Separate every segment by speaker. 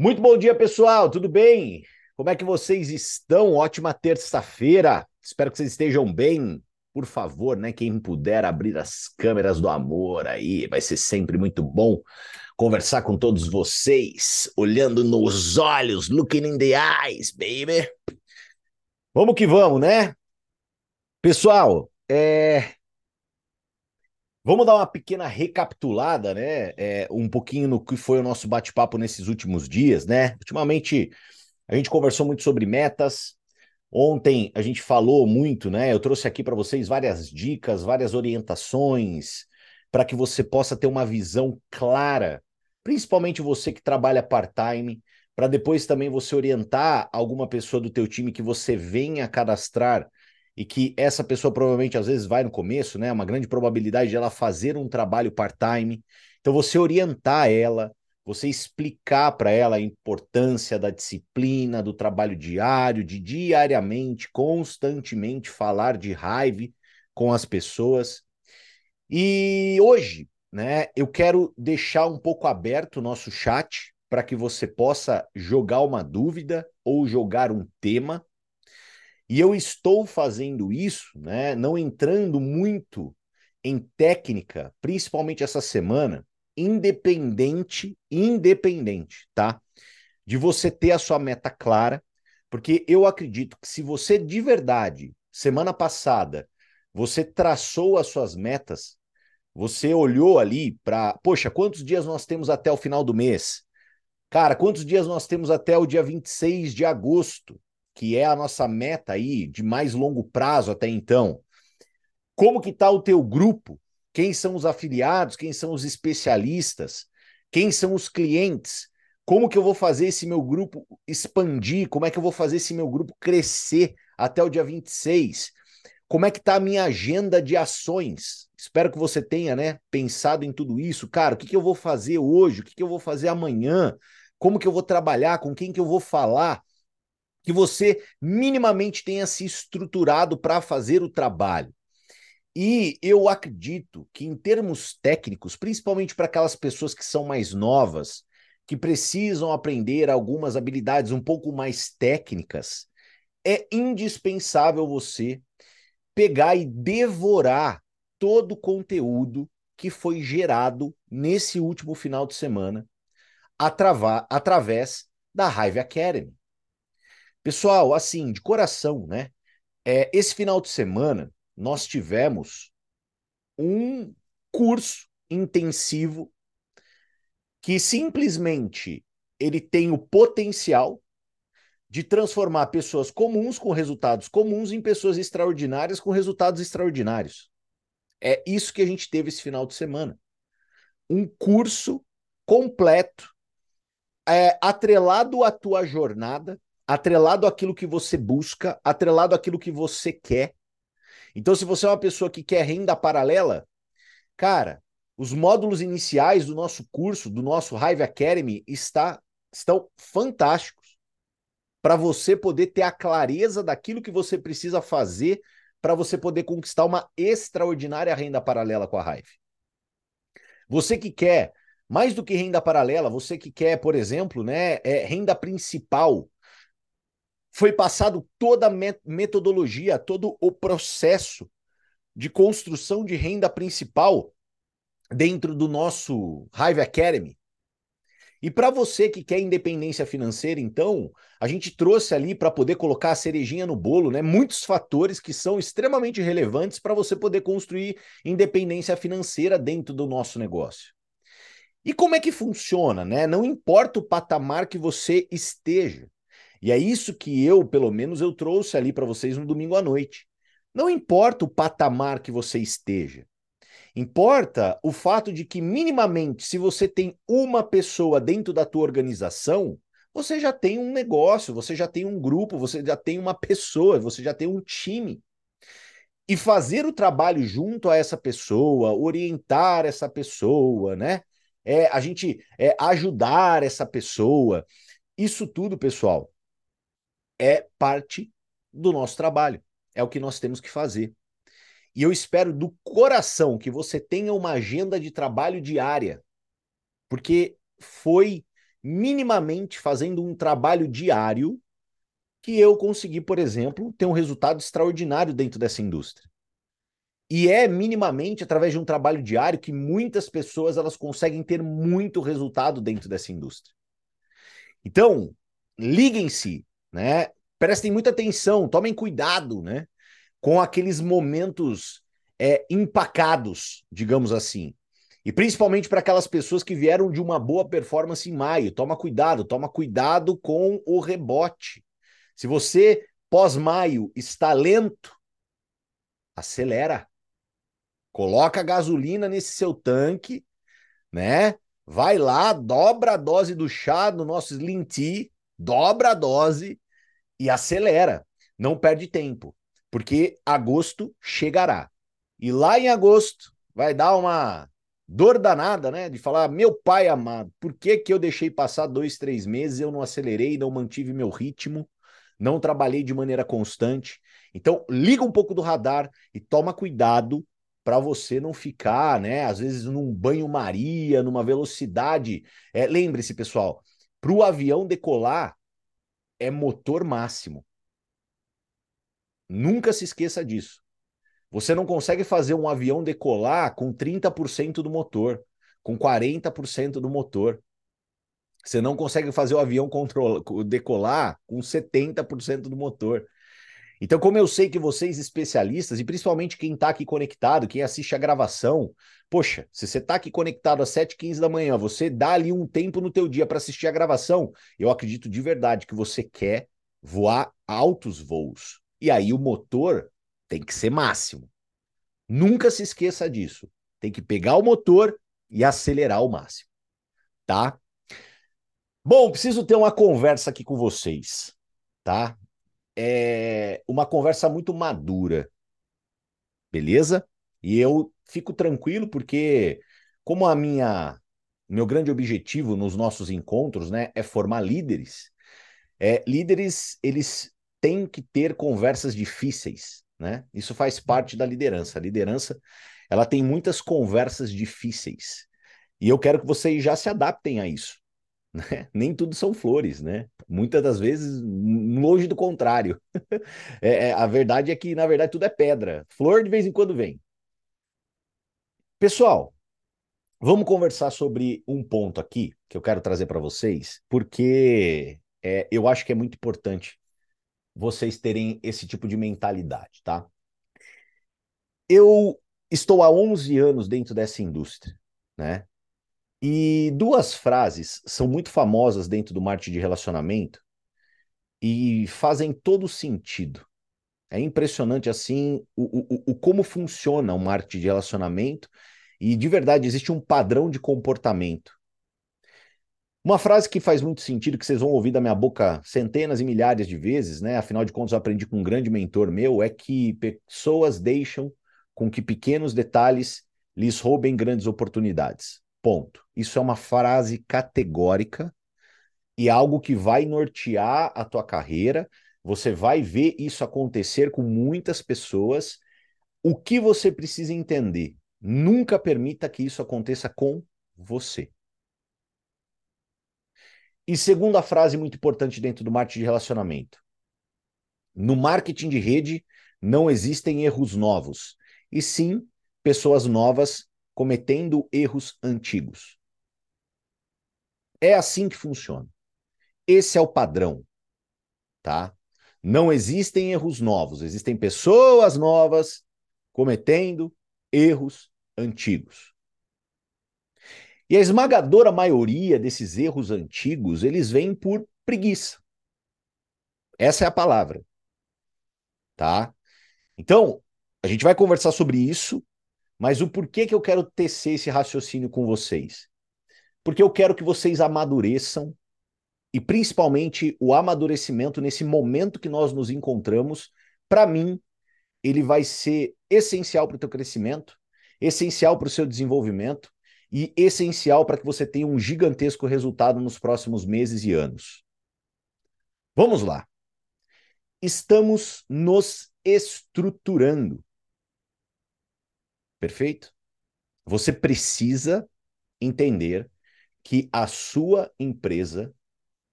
Speaker 1: Muito bom dia, pessoal. Tudo bem? Como é que vocês estão? Ótima terça-feira. Espero que vocês estejam bem. Por favor, né, quem puder abrir as câmeras do amor aí, vai ser sempre muito bom conversar com todos vocês, olhando nos olhos, looking in the eyes, baby. Vamos que vamos, né? Pessoal, é, Vamos dar uma pequena recapitulada, né? É, um pouquinho no que foi o nosso bate-papo nesses últimos dias, né? Ultimamente a gente conversou muito sobre metas. Ontem a gente falou muito, né? Eu trouxe aqui para vocês várias dicas, várias orientações para que você possa ter uma visão clara, principalmente você que trabalha part-time, para depois também você orientar alguma pessoa do teu time que você venha cadastrar e que essa pessoa provavelmente às vezes vai no começo, né? Uma grande probabilidade de ela fazer um trabalho part-time. Então você orientar ela, você explicar para ela a importância da disciplina, do trabalho diário, de diariamente, constantemente falar de raiva com as pessoas. E hoje, né, eu quero deixar um pouco aberto o nosso chat para que você possa jogar uma dúvida ou jogar um tema e eu estou fazendo isso, né, não entrando muito em técnica, principalmente essa semana, independente, independente, tá? De você ter a sua meta clara, porque eu acredito que se você de verdade, semana passada, você traçou as suas metas, você olhou ali para, poxa, quantos dias nós temos até o final do mês? Cara, quantos dias nós temos até o dia 26 de agosto? Que é a nossa meta aí de mais longo prazo até então. Como que está o teu grupo? Quem são os afiliados? Quem são os especialistas? Quem são os clientes? Como que eu vou fazer esse meu grupo expandir? Como é que eu vou fazer esse meu grupo crescer até o dia 26? Como é que está a minha agenda de ações? Espero que você tenha, né, pensado em tudo isso. Cara, o que, que eu vou fazer hoje? O que, que eu vou fazer amanhã? Como que eu vou trabalhar? Com quem que eu vou falar? Que você minimamente tenha se estruturado para fazer o trabalho. E eu acredito que, em termos técnicos, principalmente para aquelas pessoas que são mais novas, que precisam aprender algumas habilidades um pouco mais técnicas, é indispensável você pegar e devorar todo o conteúdo que foi gerado nesse último final de semana através da Hive Academy. Pessoal, assim, de coração, né? É, esse final de semana nós tivemos um curso intensivo que simplesmente ele tem o potencial de transformar pessoas comuns com resultados comuns em pessoas extraordinárias com resultados extraordinários. É isso que a gente teve esse final de semana. Um curso completo, é, atrelado à tua jornada, atrelado àquilo que você busca, atrelado àquilo que você quer. Então, se você é uma pessoa que quer renda paralela, cara, os módulos iniciais do nosso curso, do nosso Hive Academy, está, estão fantásticos para você poder ter a clareza daquilo que você precisa fazer para você poder conquistar uma extraordinária renda paralela com a Hive. Você que quer mais do que renda paralela, você que quer, por exemplo, né, é, renda principal, foi passado toda a metodologia, todo o processo de construção de renda principal dentro do nosso Hive Academy. E para você que quer independência financeira, então, a gente trouxe ali para poder colocar a cerejinha no bolo, né? Muitos fatores que são extremamente relevantes para você poder construir independência financeira dentro do nosso negócio. E como é que funciona, né? Não importa o patamar que você esteja. E é isso que eu, pelo menos, eu trouxe ali para vocês no domingo à noite. Não importa o patamar que você esteja. Importa o fato de que, minimamente, se você tem uma pessoa dentro da tua organização, você já tem um negócio, você já tem um grupo, você já tem uma pessoa, você já tem um time. E fazer o trabalho junto a essa pessoa, orientar essa pessoa, né? É, a gente é, ajudar essa pessoa. Isso tudo, pessoal, é parte do nosso trabalho. É o que nós temos que fazer. E eu espero do coração que você tenha uma agenda de trabalho diária, porque foi minimamente fazendo um trabalho diário que eu consegui, por exemplo, ter um resultado extraordinário dentro dessa indústria. E é minimamente através de um trabalho diário que muitas pessoas elas conseguem ter muito resultado dentro dessa indústria. Então, liguem-se, né? Prestem muita atenção, tomem cuidado, né? Com aqueles momentos é, empacados, digamos assim. E principalmente para aquelas pessoas que vieram de uma boa performance em maio. Toma cuidado, toma cuidado com o rebote. Se você, pós-maio, está lento, acelera. Coloca gasolina nesse seu tanque, né? Vai lá, dobra a dose do chá no nosso Slim Tea, dobra a dose e acelera. Não perde tempo, porque agosto chegará. E lá em agosto vai dar uma dor danada, né? De falar, meu pai amado, por que, que eu deixei passar dois, três meses, eu não acelerei, não mantive meu ritmo, não trabalhei de maneira constante. Então, liga um pouco do radar e toma cuidado para você não ficar, né? Às vezes num banho-maria, numa velocidade. É, Lembre-se, pessoal, para o avião decolar é motor máximo. Nunca se esqueça disso. Você não consegue fazer um avião decolar com 30% do motor, com 40% do motor. Você não consegue fazer o avião decolar com 70% do motor. Então, como eu sei que vocês especialistas, e principalmente quem está aqui conectado, quem assiste a gravação, poxa, se você está aqui conectado às 7h15 da manhã, você dá ali um tempo no teu dia para assistir a gravação, eu acredito de verdade que você quer voar altos voos. E aí o motor tem que ser máximo. Nunca se esqueça disso. Tem que pegar o motor e acelerar ao máximo. Tá? Bom, preciso ter uma conversa aqui com vocês, tá? É uma conversa muito madura. Beleza? E eu fico tranquilo porque como a minha meu grande objetivo nos nossos encontros, né, é formar líderes. É, líderes, eles têm que ter conversas difíceis, né? Isso faz parte da liderança. A liderança, ela tem muitas conversas difíceis. E eu quero que vocês já se adaptem a isso. Né? Nem tudo são flores, né? Muitas das vezes, longe do contrário. é, é, a verdade é que, na verdade, tudo é pedra. Flor de vez em quando vem. Pessoal, vamos conversar sobre um ponto aqui que eu quero trazer para vocês, porque é, eu acho que é muito importante vocês terem esse tipo de mentalidade, tá? Eu estou há 11 anos dentro dessa indústria, né? E duas frases são muito famosas dentro do marketing de relacionamento e fazem todo sentido. É impressionante assim o, o, o como funciona o marketing de relacionamento e de verdade existe um padrão de comportamento uma frase que faz muito sentido, que vocês vão ouvir da minha boca centenas e milhares de vezes, né? Afinal de contas, eu aprendi com um grande mentor meu, é que pessoas deixam com que pequenos detalhes lhes roubem grandes oportunidades. Ponto. Isso é uma frase categórica e algo que vai nortear a tua carreira. Você vai ver isso acontecer com muitas pessoas. O que você precisa entender? Nunca permita que isso aconteça com você. E segunda frase muito importante dentro do marketing de relacionamento. No marketing de rede não existem erros novos, e sim pessoas novas cometendo erros antigos. É assim que funciona. Esse é o padrão, tá? Não existem erros novos, existem pessoas novas cometendo erros antigos. E a esmagadora maioria desses erros antigos, eles vêm por preguiça. Essa é a palavra. Tá? Então, a gente vai conversar sobre isso, mas o porquê que eu quero tecer esse raciocínio com vocês? Porque eu quero que vocês amadureçam e principalmente o amadurecimento nesse momento que nós nos encontramos, para mim, ele vai ser essencial para o teu crescimento, essencial para o seu desenvolvimento, e essencial para que você tenha um gigantesco resultado nos próximos meses e anos. Vamos lá. Estamos nos estruturando. Perfeito? Você precisa entender que a sua empresa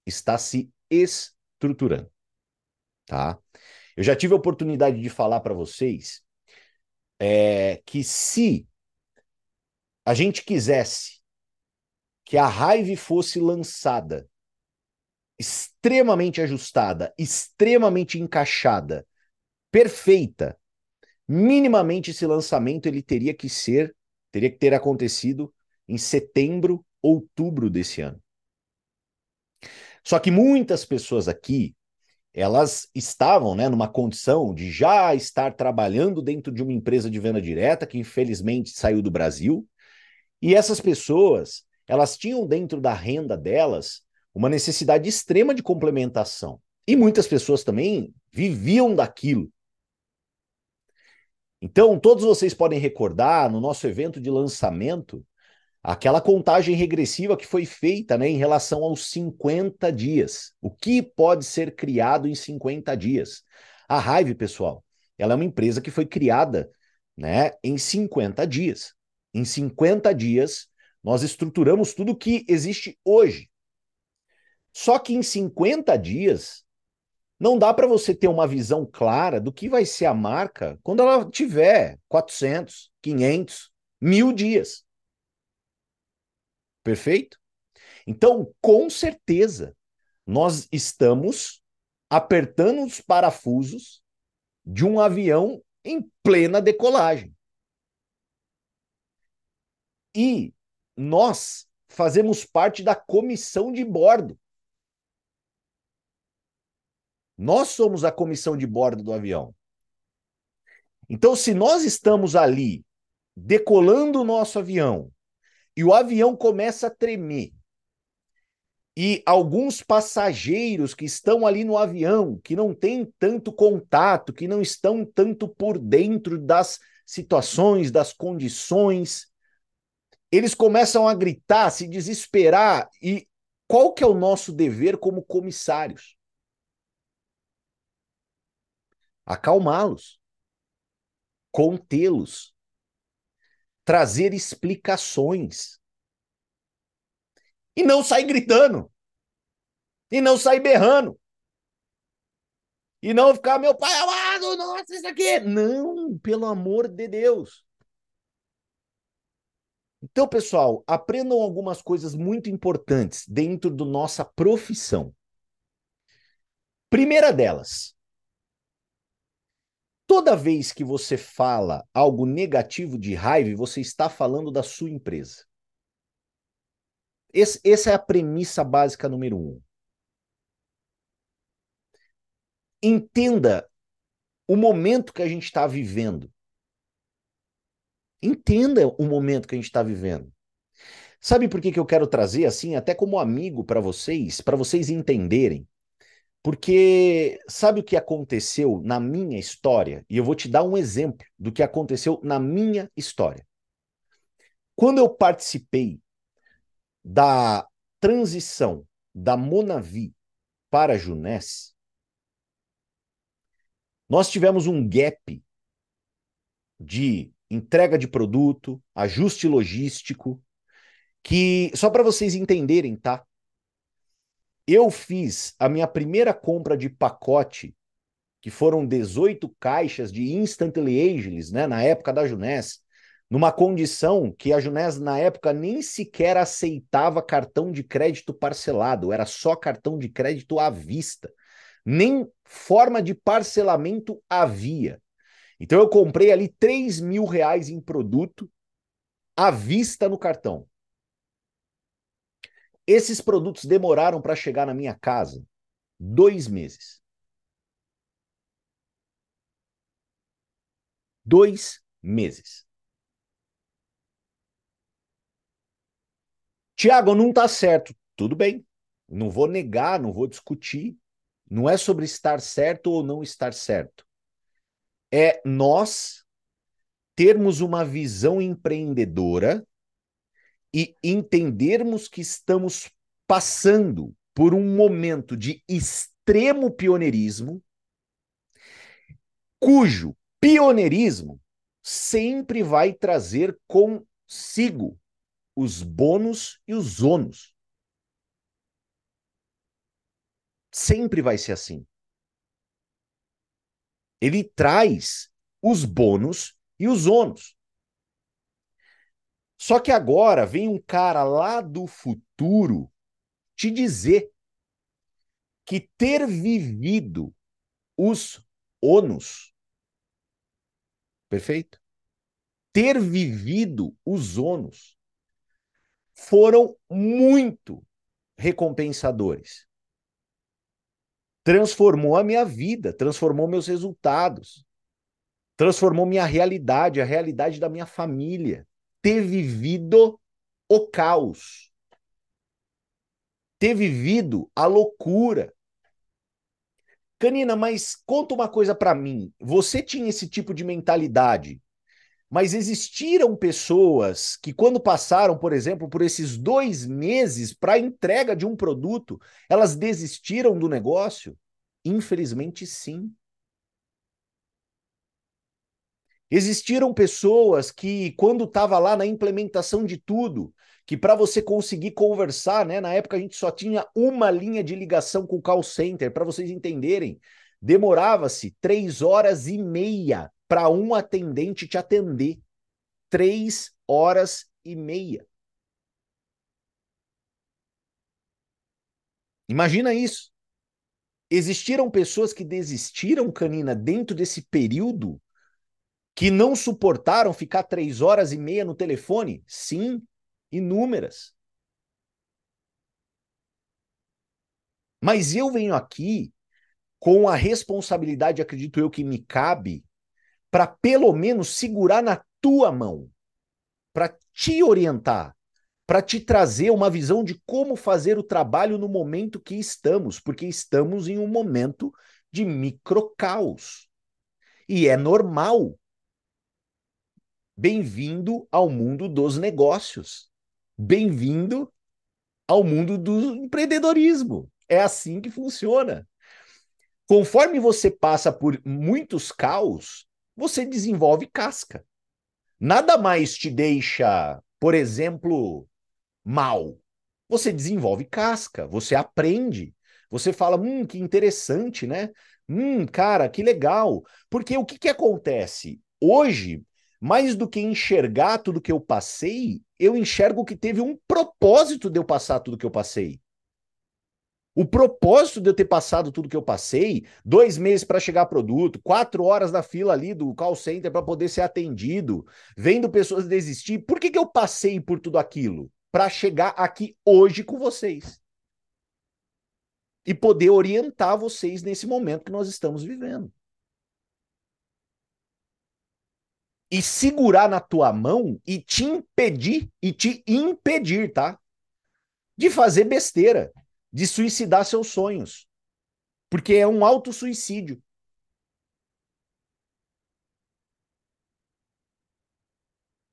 Speaker 1: está se estruturando, tá? Eu já tive a oportunidade de falar para vocês é, que se a gente quisesse que a Hive fosse lançada extremamente ajustada, extremamente encaixada, perfeita, minimamente esse lançamento ele teria que ser, teria que ter acontecido em setembro, outubro desse ano. Só que muitas pessoas aqui, elas estavam né, numa condição de já estar trabalhando dentro de uma empresa de venda direta, que infelizmente saiu do Brasil, e essas pessoas, elas tinham dentro da renda delas uma necessidade extrema de complementação. E muitas pessoas também viviam daquilo. Então, todos vocês podem recordar no nosso evento de lançamento aquela contagem regressiva que foi feita né, em relação aos 50 dias. O que pode ser criado em 50 dias? A Hive, pessoal, ela é uma empresa que foi criada né, em 50 dias. Em 50 dias, nós estruturamos tudo que existe hoje. Só que em 50 dias, não dá para você ter uma visão clara do que vai ser a marca quando ela tiver 400, 500, mil dias. Perfeito? Então, com certeza, nós estamos apertando os parafusos de um avião em plena decolagem. E nós fazemos parte da comissão de bordo. Nós somos a comissão de bordo do avião. Então, se nós estamos ali decolando o nosso avião e o avião começa a tremer, e alguns passageiros que estão ali no avião, que não têm tanto contato, que não estão tanto por dentro das situações, das condições, eles começam a gritar, se desesperar, e qual que é o nosso dever como comissários? Acalmá-los, contê-los, trazer explicações. E não sair gritando. E não sair berrando. E não ficar, meu pai amado, nossa, isso aqui. Não, pelo amor de Deus. Então, pessoal, aprendam algumas coisas muito importantes dentro da nossa profissão. Primeira delas, Toda vez que você fala algo negativo de raiva, você está falando da sua empresa. Esse, essa é a premissa básica número um. Entenda o momento que a gente está vivendo. Entenda o momento que a gente está vivendo. Sabe por que, que eu quero trazer assim, até como amigo para vocês, para vocês entenderem porque sabe o que aconteceu na minha história? E eu vou te dar um exemplo do que aconteceu na minha história. Quando eu participei da transição da Monavi para a Junés, nós tivemos um gap de entrega de produto, ajuste logístico, que só para vocês entenderem, tá? Eu fiz a minha primeira compra de pacote, que foram 18 caixas de Instantly Ageless, né, na época da Junés, numa condição que a Junés, na época, nem sequer aceitava cartão de crédito parcelado, era só cartão de crédito à vista. Nem forma de parcelamento havia. Então eu comprei ali 3 mil reais em produto à vista no cartão. Esses produtos demoraram para chegar na minha casa dois meses. Dois meses. Tiago, não está certo. Tudo bem. Não vou negar, não vou discutir. Não é sobre estar certo ou não estar certo. É nós termos uma visão empreendedora e entendermos que estamos passando por um momento de extremo pioneirismo, cujo pioneirismo sempre vai trazer consigo os bônus e os ônus. Sempre vai ser assim. Ele traz os bônus e os ônus. Só que agora vem um cara lá do futuro te dizer que ter vivido os ônus, perfeito? Ter vivido os ônus foram muito recompensadores. Transformou a minha vida, transformou meus resultados, transformou minha realidade, a realidade da minha família ter vivido o caos, ter vivido a loucura. Canina, mas conta uma coisa para mim. Você tinha esse tipo de mentalidade, mas existiram pessoas que, quando passaram, por exemplo, por esses dois meses para entrega de um produto, elas desistiram do negócio? Infelizmente, sim. Existiram pessoas que, quando estava lá na implementação de tudo, que para você conseguir conversar, né? Na época a gente só tinha uma linha de ligação com o call center, para vocês entenderem. Demorava-se três horas e meia para um atendente te atender. Três horas e meia. Imagina isso. Existiram pessoas que desistiram, Canina, dentro desse período que não suportaram ficar três horas e meia no telefone? Sim, inúmeras. Mas eu venho aqui com a responsabilidade, acredito eu, que me cabe, para pelo menos segurar na tua mão, para te orientar, para te trazer uma visão de como fazer o trabalho no momento que estamos, porque estamos em um momento de microcaos. E é normal Bem-vindo ao mundo dos negócios. Bem-vindo ao mundo do empreendedorismo. É assim que funciona. Conforme você passa por muitos caos, você desenvolve casca. Nada mais te deixa, por exemplo, mal. Você desenvolve casca, você aprende. Você fala, hum, que interessante, né? Hum, cara, que legal. Porque o que, que acontece? Hoje, mais do que enxergar tudo que eu passei, eu enxergo que teve um propósito de eu passar tudo que eu passei. O propósito de eu ter passado tudo que eu passei, dois meses para chegar produto, quatro horas na fila ali do call center para poder ser atendido, vendo pessoas desistir. Por que, que eu passei por tudo aquilo? Para chegar aqui hoje com vocês. E poder orientar vocês nesse momento que nós estamos vivendo. E segurar na tua mão e te impedir, e te impedir, tá? De fazer besteira, de suicidar seus sonhos. Porque é um autossuicídio.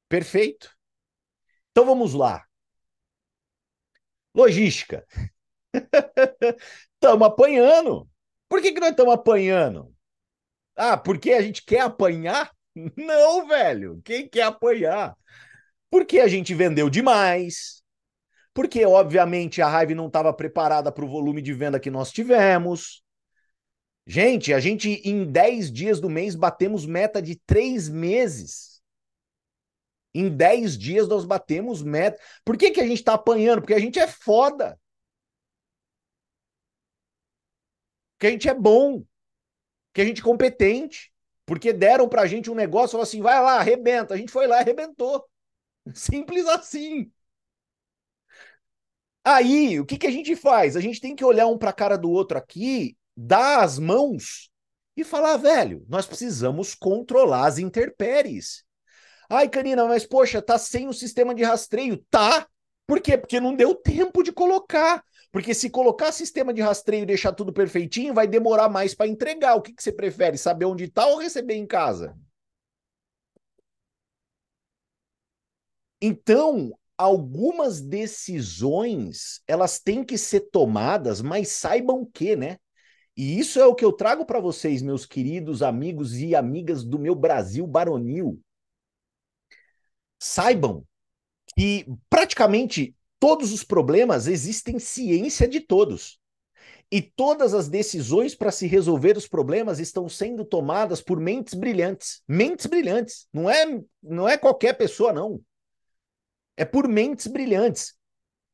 Speaker 1: Perfeito? Então vamos lá. Logística. Estamos apanhando. Por que, que nós estamos apanhando? Ah, porque a gente quer apanhar? Não, velho. Quem quer apoiar? Porque a gente vendeu demais. Porque, obviamente, a Hive não estava preparada para o volume de venda que nós tivemos. Gente, a gente em 10 dias do mês batemos meta de 3 meses. Em 10 dias nós batemos meta. Por que, que a gente está apanhando? Porque a gente é foda. Porque a gente é bom. Porque a gente é competente. Porque deram pra gente um negócio, falaram assim, vai lá, arrebenta. A gente foi lá e arrebentou. Simples assim. Aí, o que, que a gente faz? A gente tem que olhar um para a cara do outro aqui, dar as mãos e falar, velho, nós precisamos controlar as interpéries. Ai, Canina, mas poxa, tá sem o sistema de rastreio. Tá. Por quê? Porque não deu tempo de colocar. Porque se colocar sistema de rastreio e deixar tudo perfeitinho, vai demorar mais para entregar. O que, que você prefere? Saber onde está ou receber em casa? Então, algumas decisões, elas têm que ser tomadas, mas saibam que, né? E isso é o que eu trago para vocês, meus queridos amigos e amigas do meu Brasil baronil. Saibam que praticamente todos os problemas existem ciência de todos. E todas as decisões para se resolver os problemas estão sendo tomadas por mentes brilhantes. Mentes brilhantes. Não é, não é qualquer pessoa, não. É por mentes brilhantes.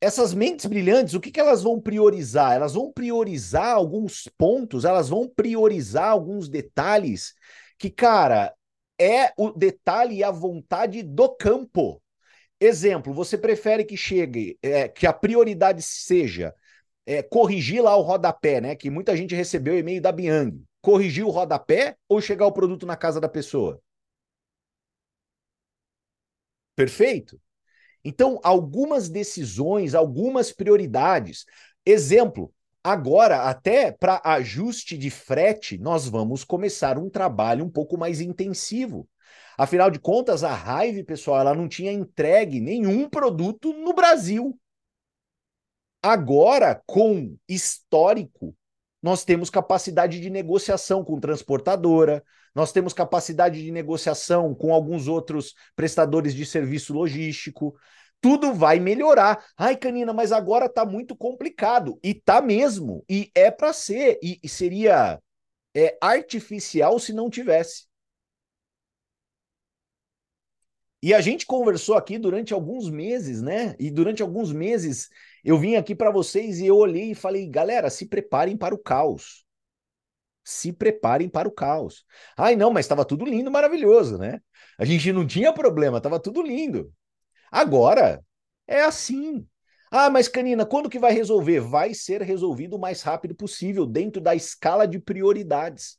Speaker 1: Essas mentes brilhantes, o que, que elas vão priorizar? Elas vão priorizar alguns pontos, elas vão priorizar alguns detalhes que, cara, é o detalhe e a vontade do campo. Exemplo, você prefere que chegue, é, que a prioridade seja é, corrigir lá o rodapé, né? Que muita gente recebeu e-mail da Biang. Corrigir o rodapé ou chegar o produto na casa da pessoa? Perfeito? Então, algumas decisões, algumas prioridades. Exemplo, agora, até para ajuste de frete, nós vamos começar um trabalho um pouco mais intensivo. Afinal de contas, a Hive, pessoal, ela não tinha entregue nenhum produto no Brasil. Agora, com histórico, nós temos capacidade de negociação com transportadora, nós temos capacidade de negociação com alguns outros prestadores de serviço logístico. Tudo vai melhorar. Ai, Canina, mas agora está muito complicado. E tá mesmo. E é para ser. E, e seria é, artificial se não tivesse. E a gente conversou aqui durante alguns meses, né? E durante alguns meses eu vim aqui para vocês e eu olhei e falei, galera, se preparem para o caos. Se preparem para o caos. Ai, não, mas estava tudo lindo, maravilhoso, né? A gente não tinha problema, estava tudo lindo. Agora é assim. Ah, mas Canina, quando que vai resolver? Vai ser resolvido o mais rápido possível, dentro da escala de prioridades.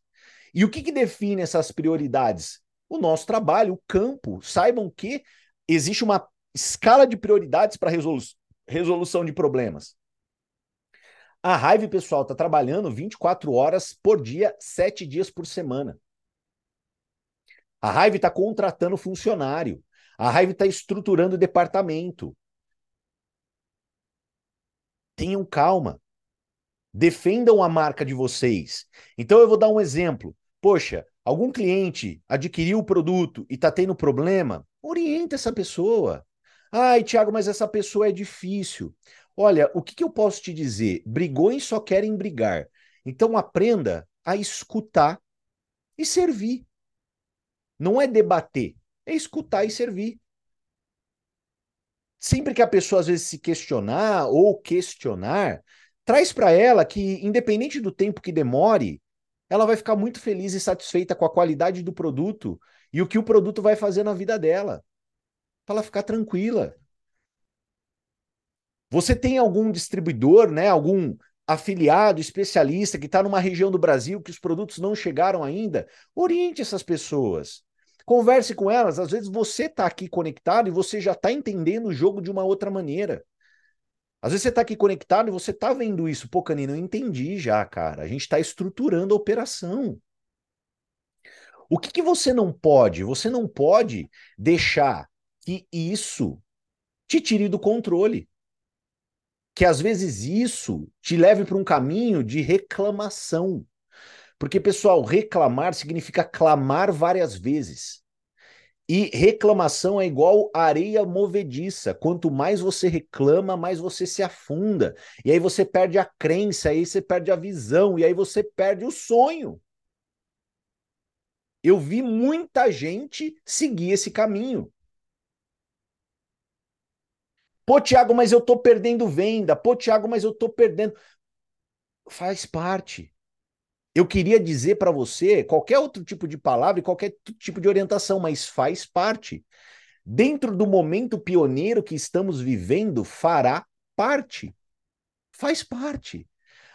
Speaker 1: E o que, que define essas prioridades? O nosso trabalho, o campo. Saibam que existe uma escala de prioridades para resolu resolução de problemas. A Raive, pessoal, está trabalhando 24 horas por dia, 7 dias por semana. A Raive está contratando funcionário. A Raive está estruturando departamento. Tenham calma. Defendam a marca de vocês. Então eu vou dar um exemplo. Poxa, algum cliente adquiriu o produto e está tendo problema, orienta essa pessoa. Ai, Tiago, mas essa pessoa é difícil. Olha, o que, que eu posso te dizer? Brigões só querem brigar. Então aprenda a escutar e servir. Não é debater, é escutar e servir. Sempre que a pessoa às vezes se questionar ou questionar, traz para ela que, independente do tempo que demore, ela vai ficar muito feliz e satisfeita com a qualidade do produto e o que o produto vai fazer na vida dela. Para ela ficar tranquila. Você tem algum distribuidor, né, algum afiliado, especialista que está numa região do Brasil que os produtos não chegaram ainda? Oriente essas pessoas. Converse com elas. Às vezes você está aqui conectado e você já está entendendo o jogo de uma outra maneira. Às vezes você está aqui conectado e você está vendo isso. Pô, Canino, eu entendi já, cara. A gente está estruturando a operação. O que, que você não pode? Você não pode deixar que isso te tire do controle. Que às vezes isso te leve para um caminho de reclamação. Porque, pessoal, reclamar significa clamar várias vezes. E reclamação é igual areia movediça. Quanto mais você reclama, mais você se afunda. E aí você perde a crença, aí você perde a visão, e aí você perde o sonho. Eu vi muita gente seguir esse caminho. Pô, Tiago, mas eu tô perdendo venda. Pô, Tiago, mas eu tô perdendo. Faz parte eu queria dizer para você qualquer outro tipo de palavra e qualquer tipo de orientação, mas faz parte. Dentro do momento pioneiro que estamos vivendo, fará parte. Faz parte.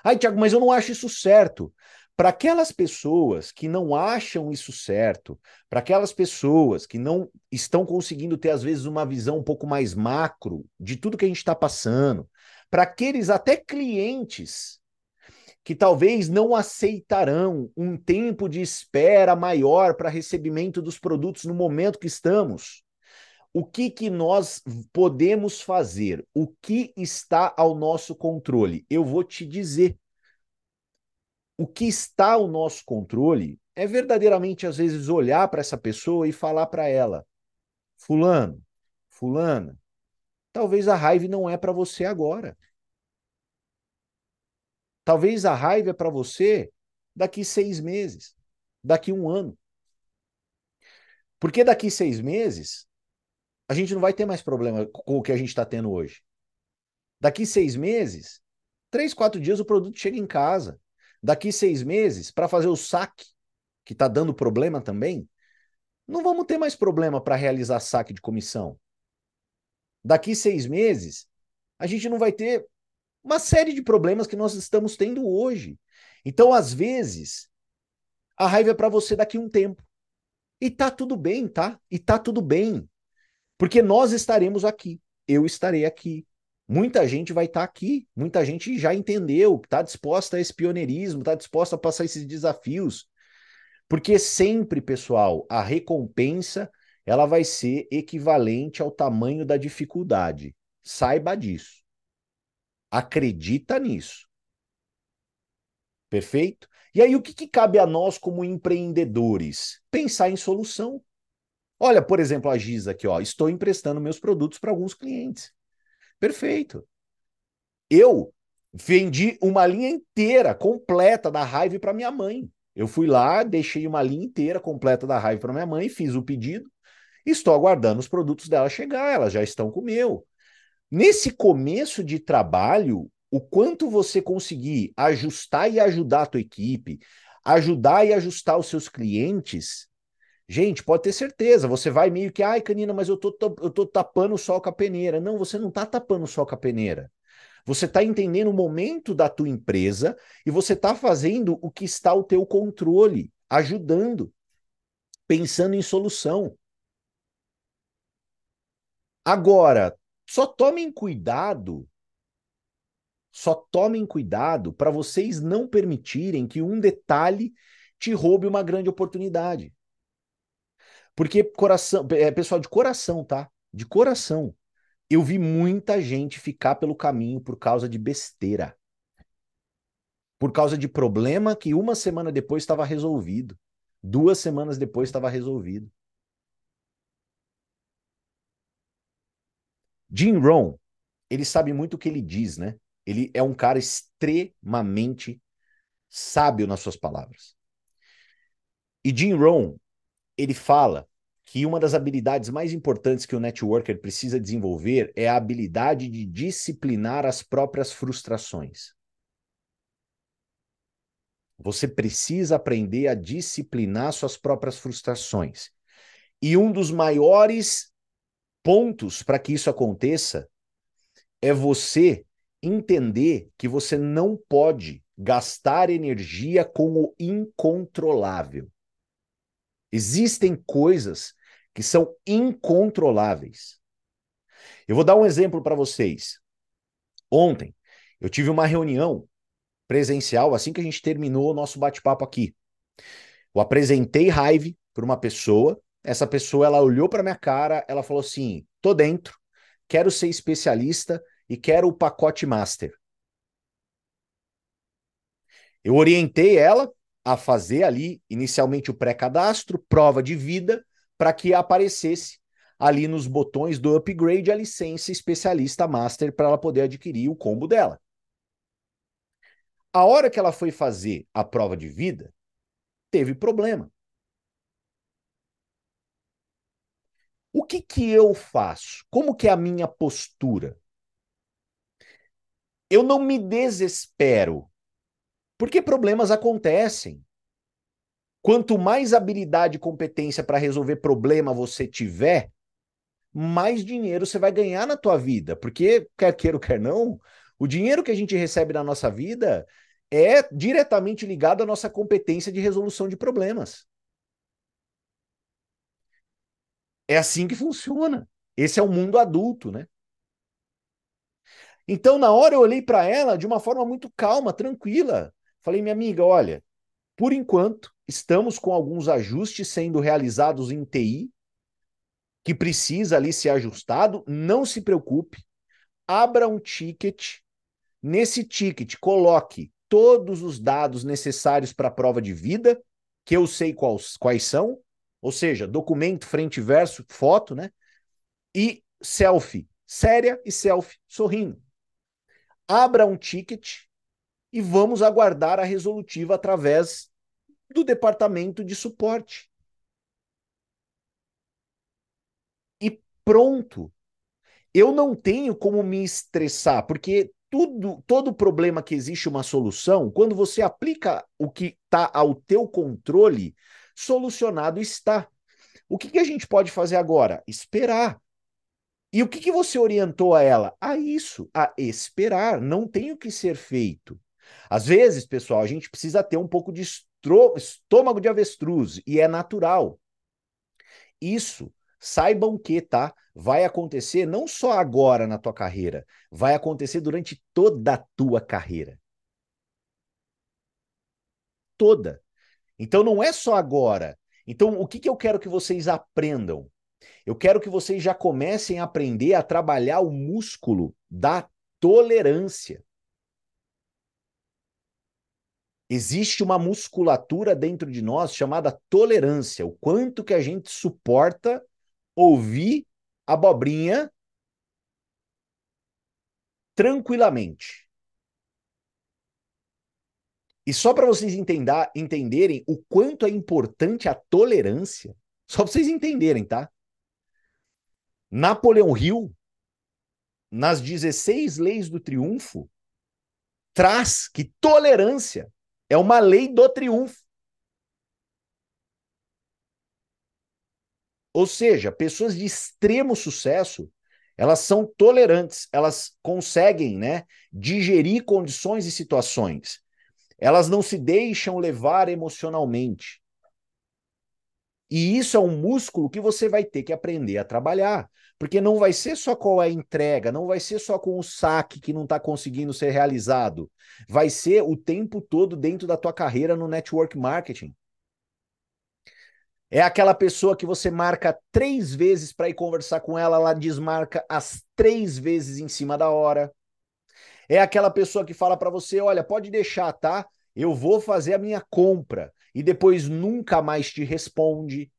Speaker 1: Ai, Tiago, mas eu não acho isso certo. Para aquelas pessoas que não acham isso certo, para aquelas pessoas que não estão conseguindo ter, às vezes, uma visão um pouco mais macro de tudo que a gente está passando, para aqueles até clientes que talvez não aceitarão um tempo de espera maior para recebimento dos produtos no momento que estamos. O que, que nós podemos fazer? O que está ao nosso controle? Eu vou te dizer. O que está ao nosso controle é verdadeiramente, às vezes, olhar para essa pessoa e falar para ela: Fulano, Fulana, talvez a raiva não é para você agora. Talvez a raiva é para você daqui seis meses, daqui um ano. Porque daqui seis meses, a gente não vai ter mais problema com o que a gente está tendo hoje. Daqui seis meses, três, quatro dias o produto chega em casa. Daqui seis meses, para fazer o saque, que está dando problema também, não vamos ter mais problema para realizar saque de comissão. Daqui seis meses, a gente não vai ter uma série de problemas que nós estamos tendo hoje. Então, às vezes, a raiva é para você daqui um tempo. E tá tudo bem, tá? E tá tudo bem. Porque nós estaremos aqui. Eu estarei aqui. Muita gente vai estar tá aqui. Muita gente já entendeu, está disposta a esse pioneirismo, está disposta a passar esses desafios. Porque sempre, pessoal, a recompensa ela vai ser equivalente ao tamanho da dificuldade. Saiba disso. Acredita nisso. Perfeito? E aí, o que, que cabe a nós como empreendedores? Pensar em solução. Olha, por exemplo, a Giza aqui, ó. Estou emprestando meus produtos para alguns clientes. Perfeito. Eu vendi uma linha inteira, completa da Raive para minha mãe. Eu fui lá, deixei uma linha inteira completa da Raive para minha mãe, fiz o pedido. Estou aguardando os produtos dela chegar, elas já estão com o meu. Nesse começo de trabalho, o quanto você conseguir ajustar e ajudar a tua equipe, ajudar e ajustar os seus clientes, gente, pode ter certeza, você vai meio que, ai, Canina, mas eu tô, eu tô tapando o sol com a peneira. Não, você não tá tapando o sol com a peneira. Você está entendendo o momento da tua empresa e você está fazendo o que está ao teu controle, ajudando, pensando em solução. Agora, só tomem cuidado, só tomem cuidado para vocês não permitirem que um detalhe te roube uma grande oportunidade. Porque coração, é pessoal de coração, tá? De coração. Eu vi muita gente ficar pelo caminho por causa de besteira. Por causa de problema que uma semana depois estava resolvido. Duas semanas depois estava resolvido. Jim Rohn, ele sabe muito o que ele diz, né? Ele é um cara extremamente sábio nas suas palavras. E Jim Rohn, ele fala que uma das habilidades mais importantes que o networker precisa desenvolver é a habilidade de disciplinar as próprias frustrações. Você precisa aprender a disciplinar suas próprias frustrações. E um dos maiores pontos para que isso aconteça é você entender que você não pode gastar energia com o incontrolável. Existem coisas que são incontroláveis. Eu vou dar um exemplo para vocês. Ontem, eu tive uma reunião presencial assim que a gente terminou o nosso bate-papo aqui. Eu apresentei Hive para uma pessoa essa pessoa ela olhou para minha cara, ela falou assim: "Tô dentro, quero ser especialista e quero o pacote master". Eu orientei ela a fazer ali inicialmente o pré-cadastro, prova de vida, para que aparecesse ali nos botões do upgrade a licença especialista master para ela poder adquirir o combo dela. A hora que ela foi fazer a prova de vida, teve problema. O que que eu faço? Como que é a minha postura? Eu não me desespero, porque problemas acontecem. Quanto mais habilidade e competência para resolver problema você tiver, mais dinheiro você vai ganhar na tua vida, porque quer queira ou quer não, o dinheiro que a gente recebe na nossa vida é diretamente ligado à nossa competência de resolução de problemas. É assim que funciona. Esse é o mundo adulto, né? Então, na hora eu olhei para ela de uma forma muito calma, tranquila. Falei, minha amiga, olha, por enquanto, estamos com alguns ajustes sendo realizados em TI, que precisa ali ser ajustado. Não se preocupe, abra um ticket. Nesse ticket, coloque todos os dados necessários para a prova de vida, que eu sei quais, quais são, ou seja, documento, frente e verso, foto, né? E selfie, séria e selfie, sorrindo. Abra um ticket e vamos aguardar a resolutiva através do departamento de suporte. E pronto. Eu não tenho como me estressar, porque tudo, todo problema que existe uma solução, quando você aplica o que está ao teu controle, solucionado está. O que, que a gente pode fazer agora? Esperar. E o que, que você orientou a ela? A isso, a esperar. Não tem o que ser feito. Às vezes, pessoal, a gente precisa ter um pouco de estômago de avestruz, e é natural. Isso, saibam que, tá? Vai acontecer não só agora na tua carreira, vai acontecer durante toda a tua carreira. Toda. Então não é só agora. Então, o que, que eu quero que vocês aprendam? Eu quero que vocês já comecem a aprender a trabalhar o músculo da tolerância. Existe uma musculatura dentro de nós chamada tolerância, o quanto que a gente suporta ouvir abobrinha tranquilamente. E só para vocês entender, entenderem o quanto é importante a tolerância, só para vocês entenderem, tá? Napoleão Hill, nas 16 leis do triunfo, traz que tolerância é uma lei do triunfo. Ou seja, pessoas de extremo sucesso, elas são tolerantes, elas conseguem, né, digerir condições e situações. Elas não se deixam levar emocionalmente. E isso é um músculo que você vai ter que aprender a trabalhar. Porque não vai ser só com a entrega, não vai ser só com o saque que não está conseguindo ser realizado. Vai ser o tempo todo dentro da tua carreira no network marketing. É aquela pessoa que você marca três vezes para ir conversar com ela, ela desmarca as três vezes em cima da hora. É aquela pessoa que fala para você: olha, pode deixar, tá? Eu vou fazer a minha compra e depois nunca mais te responde.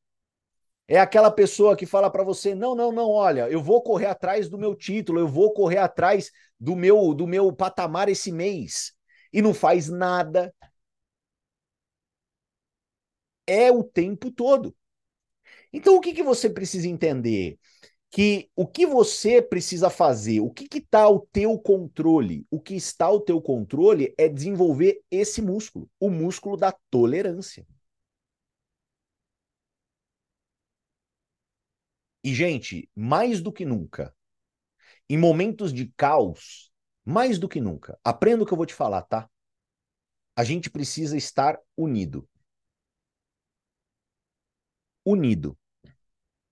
Speaker 1: É aquela pessoa que fala para você: "Não, não, não, olha, eu vou correr atrás do meu título, eu vou correr atrás do meu do meu patamar esse mês" e não faz nada. É o tempo todo. Então o que que você precisa entender? Que o que você precisa fazer, o que está ao teu controle? O que está ao teu controle é desenvolver esse músculo, o músculo da tolerância. E, gente, mais do que nunca, em momentos de caos, mais do que nunca, aprenda o que eu vou te falar, tá? A gente precisa estar unido. Unido.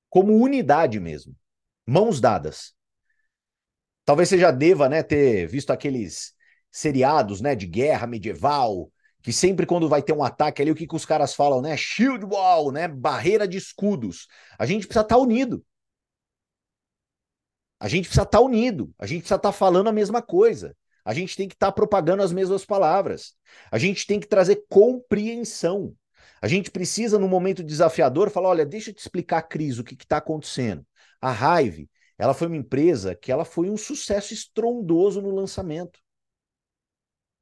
Speaker 1: Como unidade mesmo. Mãos dadas. Talvez você já deva, né, ter visto aqueles seriados, né, de guerra medieval, que sempre quando vai ter um ataque ali, o que, que os caras falam, né? Shield wall, né? Barreira de escudos. A gente precisa estar tá unido. A gente precisa estar tá unido. A gente precisa estar tá falando a mesma coisa. A gente tem que estar propagando as mesmas palavras. A gente tem que trazer compreensão. A gente precisa, no momento desafiador, falar: olha, deixa eu te explicar, Cris, o que está acontecendo. A Hive, ela foi uma empresa que ela foi um sucesso estrondoso no lançamento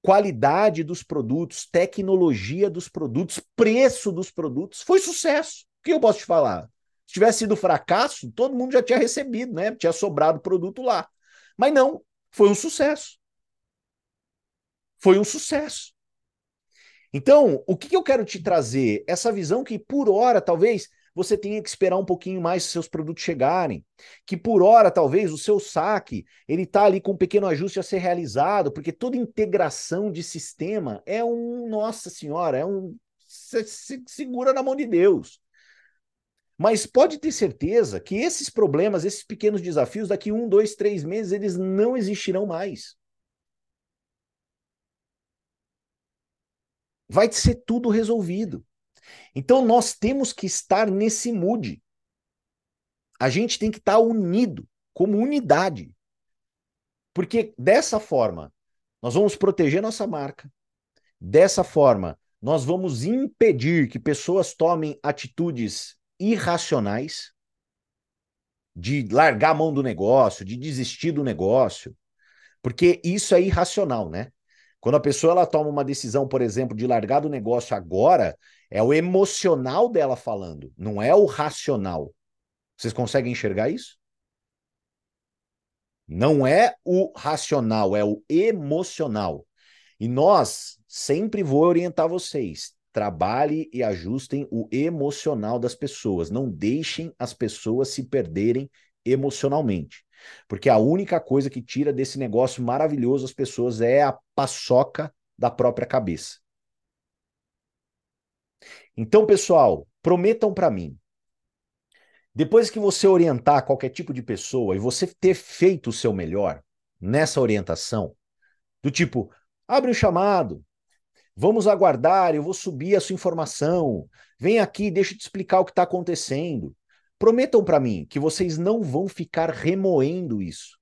Speaker 1: qualidade dos produtos, tecnologia dos produtos, preço dos produtos, foi sucesso. O que eu posso te falar? Se tivesse sido fracasso, todo mundo já tinha recebido, né? Tinha sobrado produto lá. Mas não, foi um sucesso. Foi um sucesso. Então, o que, eu quero te trazer? Essa visão que, por hora, talvez você tenha que esperar um pouquinho mais seus produtos chegarem, que por hora talvez o seu saque ele está ali com um pequeno ajuste a ser realizado, porque toda integração de sistema é um, nossa senhora, é um se, segura na mão de Deus. Mas pode ter certeza que esses problemas, esses pequenos desafios, daqui um, dois, três meses, eles não existirão mais. Vai ser tudo resolvido. Então nós temos que estar nesse mood. A gente tem que estar unido, como unidade. Porque dessa forma, nós vamos proteger nossa marca. Dessa forma, nós vamos impedir que pessoas tomem atitudes irracionais, de largar a mão do negócio, de desistir do negócio, porque isso é irracional, né? Quando a pessoa ela toma uma decisão, por exemplo, de largar do negócio agora, é o emocional dela falando, não é o racional. Vocês conseguem enxergar isso? Não é o racional, é o emocional. E nós sempre vou orientar vocês. Trabalhe e ajustem o emocional das pessoas. Não deixem as pessoas se perderem emocionalmente. Porque a única coisa que tira desse negócio maravilhoso as pessoas é a paçoca da própria cabeça. Então, pessoal, prometam para mim. Depois que você orientar qualquer tipo de pessoa e você ter feito o seu melhor nessa orientação, do tipo, abre um chamado, vamos aguardar, eu vou subir a sua informação, vem aqui, deixa eu te explicar o que está acontecendo. Prometam para mim que vocês não vão ficar remoendo isso.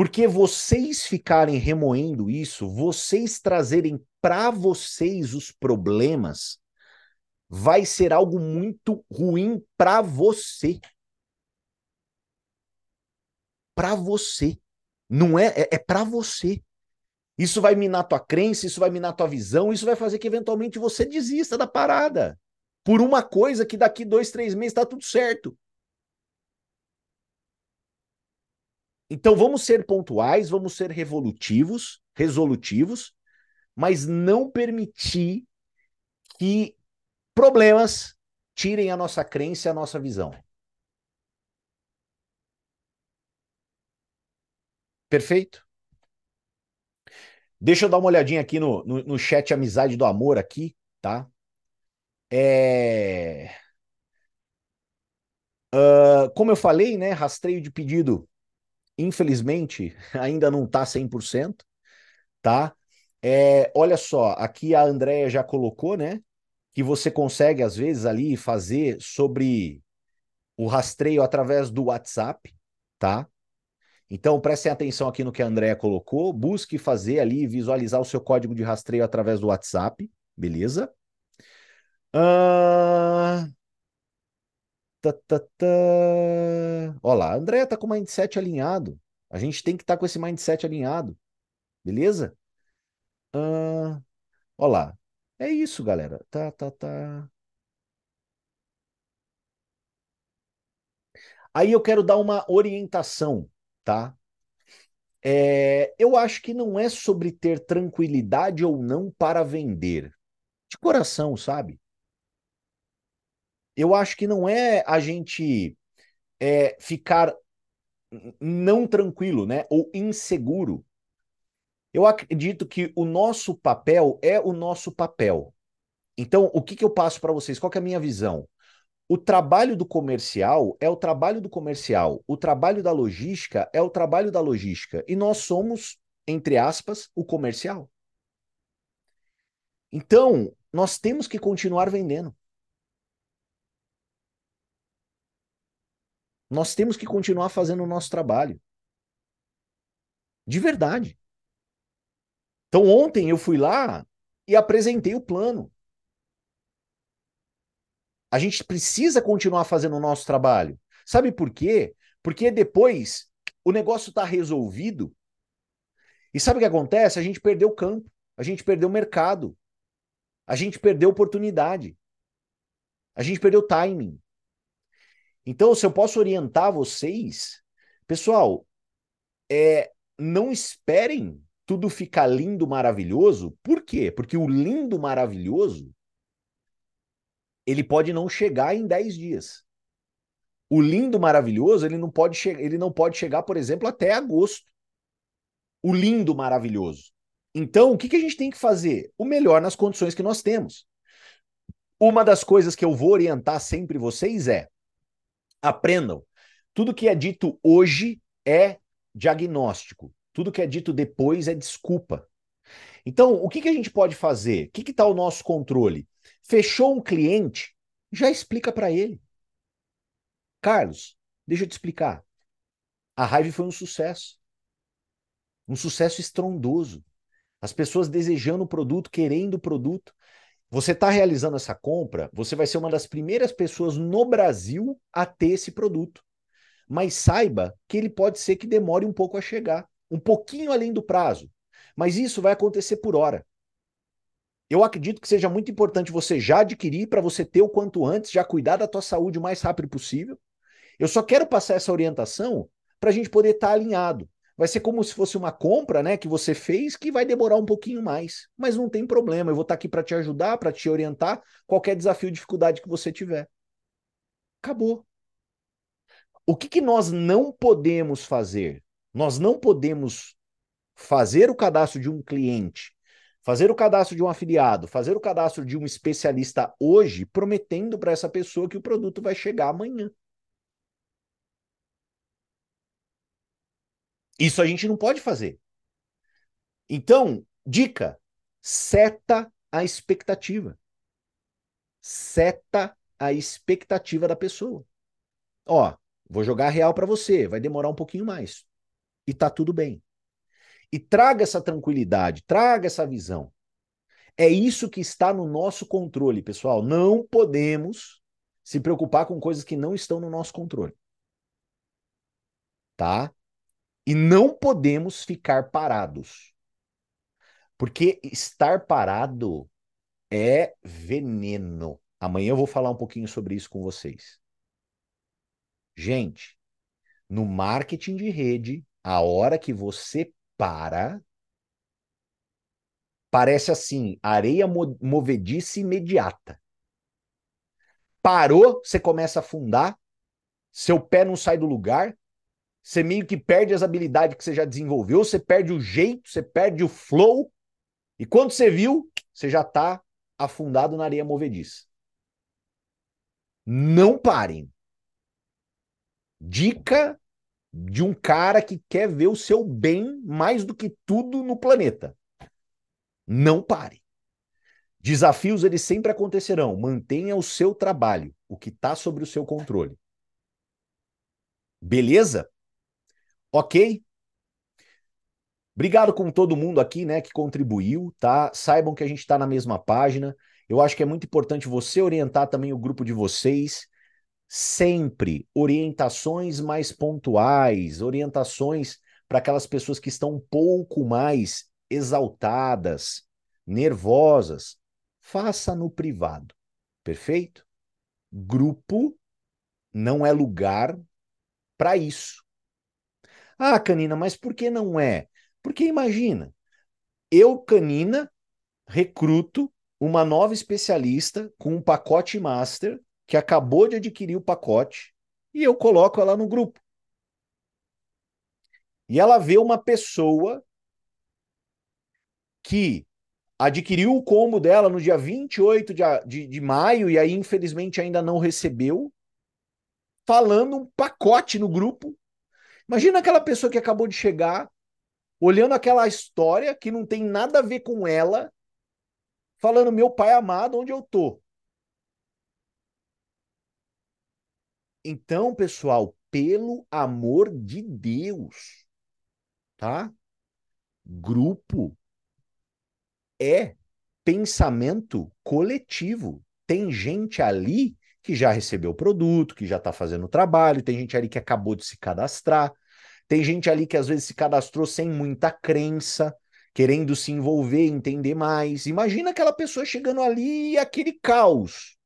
Speaker 1: Porque vocês ficarem remoendo isso, vocês trazerem para vocês os problemas, vai ser algo muito ruim para você. Para você. Não é, é, é para você. Isso vai minar tua crença, isso vai minar tua visão, isso vai fazer que eventualmente você desista da parada. Por uma coisa que daqui dois, três meses está tudo certo. Então vamos ser pontuais, vamos ser revolutivos, resolutivos, mas não permitir que problemas tirem a nossa crença e a nossa visão. Perfeito? Deixa eu dar uma olhadinha aqui no, no, no chat Amizade do Amor aqui, tá? É... Uh, como eu falei, né, rastreio de pedido, infelizmente, ainda não está 100%, tá? É, olha só, aqui a Andrea já colocou, né, que você consegue, às vezes, ali fazer sobre o rastreio através do WhatsApp, tá? Então, prestem atenção aqui no que a Andrea colocou. Busque fazer ali, visualizar o seu código de rastreio através do WhatsApp, beleza? Uh... Tá, tá, tá. Olha lá, a Andrea tá com o mindset alinhado. A gente tem que estar tá com esse mindset alinhado, beleza? Uh... Olha lá, é isso, galera. Tá, tá, tá. Aí eu quero dar uma orientação, tá? É, eu acho que não é sobre ter tranquilidade ou não para vender. De coração, sabe? Eu acho que não é a gente é, ficar não tranquilo, né? Ou inseguro eu acredito que o nosso papel é o nosso papel. Então, o que, que eu passo para vocês? Qual é a minha visão? O trabalho do comercial é o trabalho do comercial. O trabalho da logística é o trabalho da logística. E nós somos, entre aspas, o comercial. Então, nós temos que continuar vendendo. Nós temos que continuar fazendo o nosso trabalho. De verdade. Então, ontem eu fui lá e apresentei o plano. A gente precisa continuar fazendo o nosso trabalho. Sabe por quê? Porque depois o negócio está resolvido. E sabe o que acontece? A gente perdeu o campo, a gente perdeu o mercado, a gente perdeu oportunidade, a gente perdeu timing. Então, se eu posso orientar vocês, pessoal, é, não esperem tudo fica lindo, maravilhoso. Por quê? Porque o lindo, maravilhoso, ele pode não chegar em 10 dias. O lindo, maravilhoso, ele não pode, ele não pode chegar, por exemplo, até agosto. O lindo, maravilhoso. Então, o que, que a gente tem que fazer? O melhor nas condições que nós temos. Uma das coisas que eu vou orientar sempre vocês é aprendam. Tudo que é dito hoje é diagnóstico. Tudo que é dito depois é desculpa. Então, o que, que a gente pode fazer? O que está o nosso controle? Fechou um cliente, já explica para ele. Carlos, deixa eu te explicar. A Raive foi um sucesso. Um sucesso estrondoso. As pessoas desejando o produto, querendo o produto. Você está realizando essa compra, você vai ser uma das primeiras pessoas no Brasil a ter esse produto. Mas saiba que ele pode ser que demore um pouco a chegar, um pouquinho além do prazo. Mas isso vai acontecer por hora. Eu acredito que seja muito importante você já adquirir para você ter o quanto antes, já cuidar da tua saúde o mais rápido possível. Eu só quero passar essa orientação para a gente poder estar tá alinhado. Vai ser como se fosse uma compra, né, que você fez que vai demorar um pouquinho mais, mas não tem problema. Eu vou estar tá aqui para te ajudar, para te orientar, qualquer desafio, dificuldade que você tiver. Acabou. O que, que nós não podemos fazer? Nós não podemos fazer o cadastro de um cliente, fazer o cadastro de um afiliado, fazer o cadastro de um especialista hoje, prometendo para essa pessoa que o produto vai chegar amanhã. Isso a gente não pode fazer. Então, dica: seta a expectativa. Seta a expectativa da pessoa. Ó, vou jogar real para você, vai demorar um pouquinho mais. E tá tudo bem. E traga essa tranquilidade, traga essa visão. É isso que está no nosso controle, pessoal. Não podemos se preocupar com coisas que não estão no nosso controle. Tá? E não podemos ficar parados. Porque estar parado é veneno. Amanhã eu vou falar um pouquinho sobre isso com vocês. Gente, no marketing de rede, a hora que você para, parece assim, areia movediça imediata. Parou, você começa a afundar, seu pé não sai do lugar, você meio que perde as habilidades que você já desenvolveu, você perde o jeito, você perde o flow, e quando você viu, você já está afundado na areia movediça. Não parem. Dica de um cara que quer ver o seu bem mais do que tudo no planeta. Não pare. Desafios eles sempre acontecerão. Mantenha o seu trabalho, o que está sobre o seu controle. Beleza? Ok? Obrigado com todo mundo aqui, né, que contribuiu, tá? Saibam que a gente está na mesma página. Eu acho que é muito importante você orientar também o grupo de vocês. Sempre orientações mais pontuais, orientações para aquelas pessoas que estão um pouco mais exaltadas, nervosas. Faça no privado. Perfeito? Grupo não é lugar para isso. Ah, Canina, mas por que não é? Porque imagina, eu, Canina, recruto uma nova especialista com um pacote master que acabou de adquirir o pacote e eu coloco ela no grupo. E ela vê uma pessoa que adquiriu o combo dela no dia 28 de, de, de maio e aí, infelizmente, ainda não recebeu, falando um pacote no grupo Imagina aquela pessoa que acabou de chegar, olhando aquela história que não tem nada a ver com ela, falando: meu pai amado, onde eu tô? Então, pessoal, pelo amor de Deus, tá? Grupo é pensamento coletivo. Tem gente ali que já recebeu o produto, que já está fazendo o trabalho, tem gente ali que acabou de se cadastrar, tem gente ali que às vezes se cadastrou sem muita crença, querendo se envolver, entender mais. Imagina aquela pessoa chegando ali e aquele caos.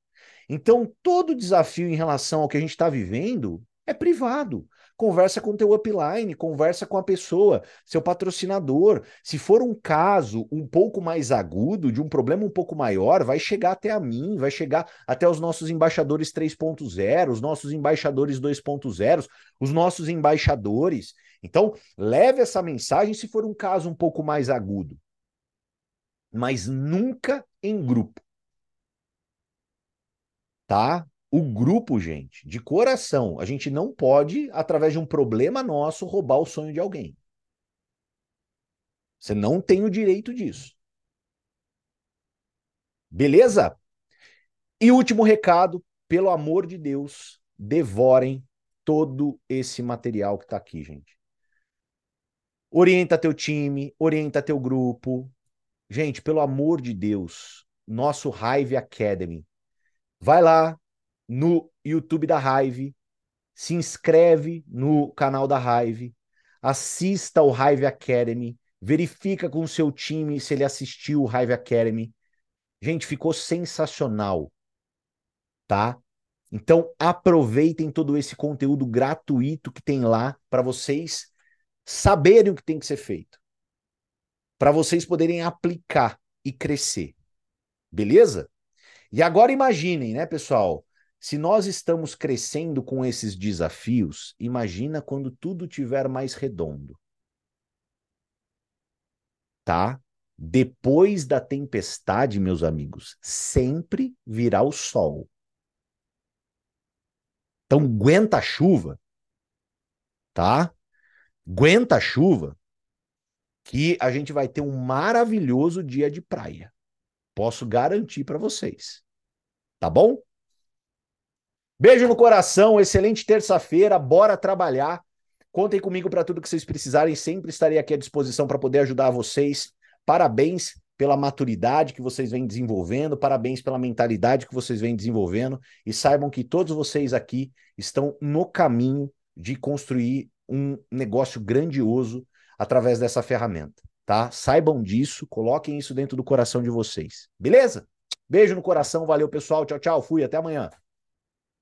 Speaker 1: Então, todo desafio em relação ao que a gente está vivendo é privado. Conversa com teu upline, conversa com a pessoa, seu patrocinador. Se for um caso um pouco mais agudo, de um problema um pouco maior, vai chegar até a mim, vai chegar até os nossos embaixadores 3.0, os nossos embaixadores 2.0, os nossos embaixadores. Então, leve essa mensagem se for um caso um pouco mais agudo. Mas nunca em grupo. Tá? O grupo, gente, de coração, a gente não pode, através de um problema nosso, roubar o sonho de alguém. Você não tem o direito disso. Beleza? E último recado, pelo amor de Deus, devorem todo esse material que está aqui, gente. Orienta teu time, orienta teu grupo. Gente, pelo amor de Deus, nosso Hive Academy. Vai lá no YouTube da Hive, se inscreve no canal da Hive, assista ao Hive Academy, verifica com o seu time se ele assistiu o Hive Academy. Gente, ficou sensacional, tá? Então aproveitem todo esse conteúdo gratuito que tem lá para vocês saberem o que tem que ser feito, para vocês poderem aplicar e crescer. Beleza? E agora imaginem, né, pessoal? Se nós estamos crescendo com esses desafios, imagina quando tudo tiver mais redondo. Tá? Depois da tempestade, meus amigos, sempre virá o sol. Então aguenta a chuva, tá? Aguenta a chuva, que a gente vai ter um maravilhoso dia de praia. Posso garantir para vocês. Tá bom? Beijo no coração, excelente terça-feira, bora trabalhar. Contem comigo para tudo que vocês precisarem, sempre estarei aqui à disposição para poder ajudar vocês. Parabéns pela maturidade que vocês vêm desenvolvendo, parabéns pela mentalidade que vocês vêm desenvolvendo e saibam que todos vocês aqui estão no caminho de construir um negócio grandioso através dessa ferramenta, tá? Saibam disso, coloquem isso dentro do coração de vocês. Beleza? Beijo no coração, valeu pessoal, tchau, tchau, fui, até amanhã.